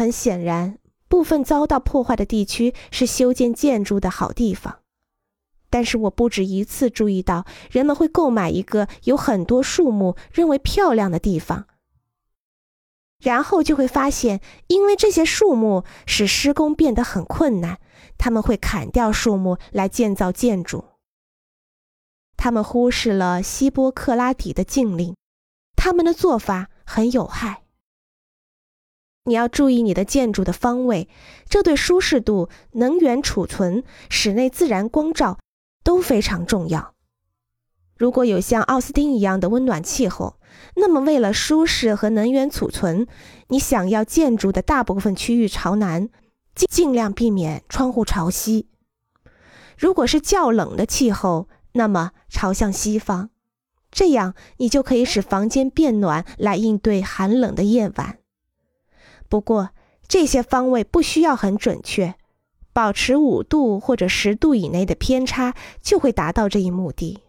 很显然，部分遭到破坏的地区是修建建筑的好地方。但是我不止一次注意到，人们会购买一个有很多树木、认为漂亮的地方，然后就会发现，因为这些树木使施工变得很困难，他们会砍掉树木来建造建筑。他们忽视了希波克拉底的禁令，他们的做法很有害。你要注意你的建筑的方位，这对舒适度、能源储存、室内自然光照。都非常重要。如果有像奥斯汀一样的温暖气候，那么为了舒适和能源储存，你想要建筑的大部分区域朝南，尽尽量避免窗户朝西。如果是较冷的气候，那么朝向西方，这样你就可以使房间变暖来应对寒冷的夜晚。不过这些方位不需要很准确。保持五度或者十度以内的偏差，就会达到这一目的。